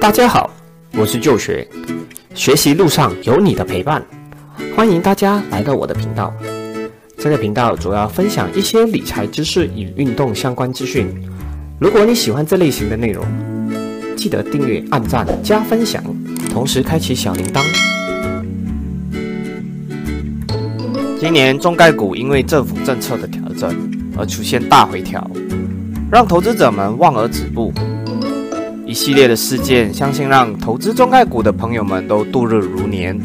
大家好，我是旧学，学习路上有你的陪伴，欢迎大家来到我的频道。这个频道主要分享一些理财知识与运动相关资讯。如果你喜欢这类型的内容，记得订阅、按赞、加分享，同时开启小铃铛。今年中概股因为政府政策的调整而出现大回调，让投资者们望而止步。一系列的事件，相信让投资中概股的朋友们都度日如年。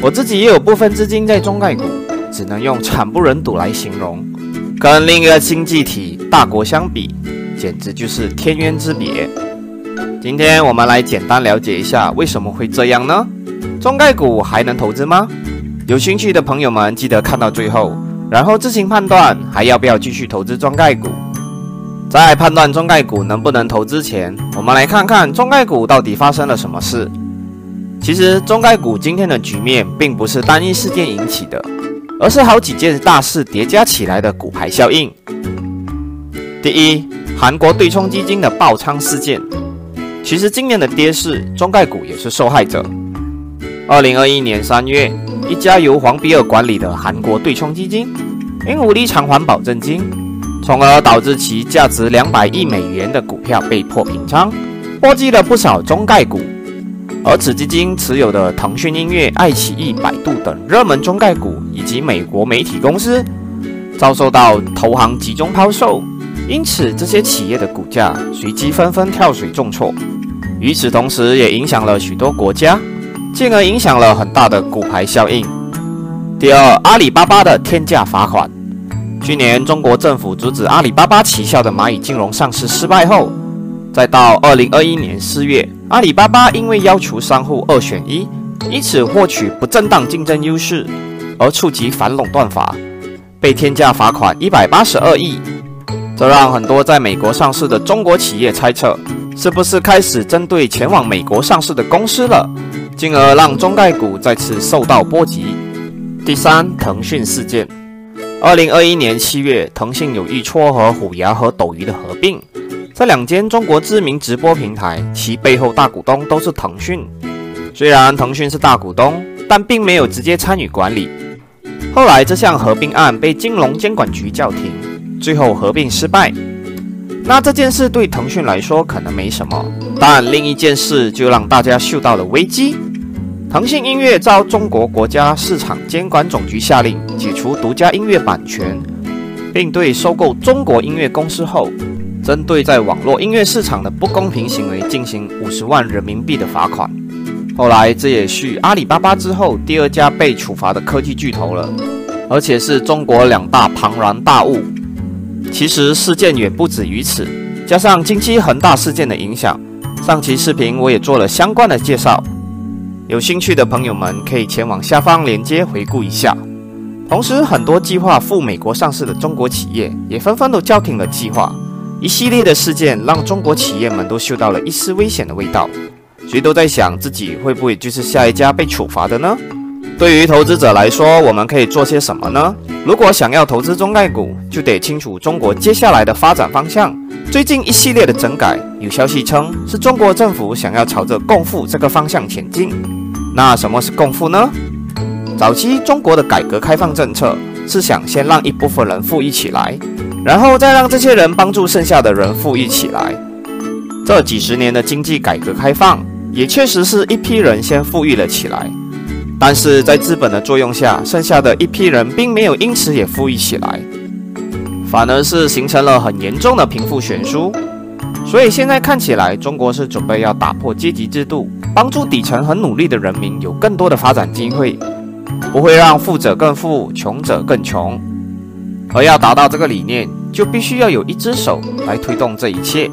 我自己也有部分资金在中概股，只能用惨不忍睹来形容。跟另一个经济体大国相比，简直就是天渊之别。今天我们来简单了解一下为什么会这样呢？中概股还能投资吗？有兴趣的朋友们记得看到最后，然后自行判断还要不要继续投资中概股。在判断中概股能不能投资前，我们来看看中概股到底发生了什么事。其实，中概股今天的局面并不是单一事件引起的，而是好几件大事叠加起来的股牌效应。第一，韩国对冲基金的爆仓事件。其实，今年的跌势，中概股也是受害者。二零二一年三月，一家由黄比尔管理的韩国对冲基金因无力偿还保证金。从而导致其价值两百亿美元的股票被迫平仓，波及了不少中概股。而此基金持有的腾讯音乐、爱奇艺、百度等热门中概股，以及美国媒体公司，遭受到投行集中抛售，因此这些企业的股价随即纷纷跳水重挫。与此同时，也影响了许多国家，进而影响了很大的股牌效应。第二，阿里巴巴的天价罚款。去年，中国政府阻止阿里巴巴旗下的蚂蚁金融上市失败后，再到二零二一年四月，阿里巴巴因为要求商户二选一，以此获取不正当竞争优势，而触及反垄断法，被天价罚款一百八十二亿。这让很多在美国上市的中国企业猜测，是不是开始针对前往美国上市的公司了，进而让中概股再次受到波及。第三，腾讯事件。二零二一年七月，腾讯有意撮合虎牙和斗鱼的合并。这两间中国知名直播平台，其背后大股东都是腾讯。虽然腾讯是大股东，但并没有直接参与管理。后来这项合并案被金融监管局叫停，最后合并失败。那这件事对腾讯来说可能没什么，但另一件事就让大家嗅到了危机。腾讯音乐遭中国国家市场监管总局下令解除独家音乐版权，并对收购中国音乐公司后，针对在网络音乐市场的不公平行为进行五十万人民币的罚款。后来，这也是阿里巴巴之后第二家被处罚的科技巨头了，而且是中国两大庞然大物。其实事件远不止于此，加上近期恒大事件的影响，上期视频我也做了相关的介绍。有兴趣的朋友们可以前往下方链接回顾一下。同时，很多计划赴美国上市的中国企业也纷纷都叫停了计划。一系列的事件让中国企业们都嗅到了一丝危险的味道，谁都在想自己会不会就是下一家被处罚的呢？对于投资者来说，我们可以做些什么呢？如果想要投资中概股，就得清楚中国接下来的发展方向。最近一系列的整改，有消息称是中国政府想要朝着共富这个方向前进。那什么是共富呢？早期中国的改革开放政策是想先让一部分人富裕起来，然后再让这些人帮助剩下的人富裕起来。这几十年的经济改革开放也确实是一批人先富裕了起来，但是在资本的作用下，剩下的一批人并没有因此也富裕起来，反而是形成了很严重的贫富悬殊。所以现在看起来，中国是准备要打破阶级制度。帮助底层很努力的人民有更多的发展机会，不会让富者更富，穷者更穷。而要达到这个理念，就必须要有一只手来推动这一切。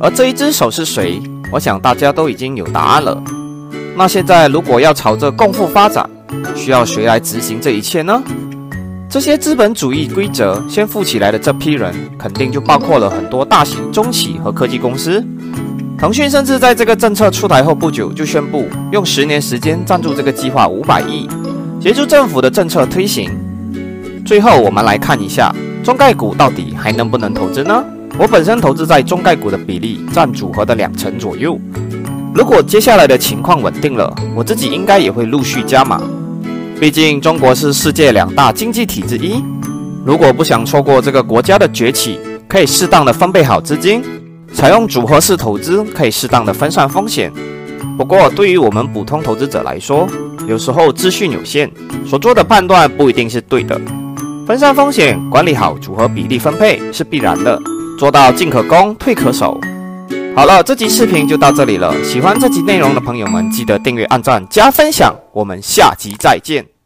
而这一只手是谁？我想大家都已经有答案了。那现在如果要朝着共富发展，需要谁来执行这一切呢？这些资本主义规则先富起来的这批人，肯定就包括了很多大型中企和科技公司。腾讯甚至在这个政策出台后不久就宣布，用十年时间赞助这个计划五百亿，协助政府的政策推行。最后，我们来看一下中概股到底还能不能投资呢？我本身投资在中概股的比例占组合的两成左右。如果接下来的情况稳定了，我自己应该也会陆续加码。毕竟中国是世界两大经济体之一，如果不想错过这个国家的崛起，可以适当的分配好资金，采用组合式投资，可以适当的分散风险。不过对于我们普通投资者来说，有时候资讯有限，所做的判断不一定是对的。分散风险，管理好组合比例分配是必然的，做到进可攻，退可守。好了，这期视频就到这里了。喜欢这期内容的朋友们，记得订阅、按赞、加分享。我们下期再见。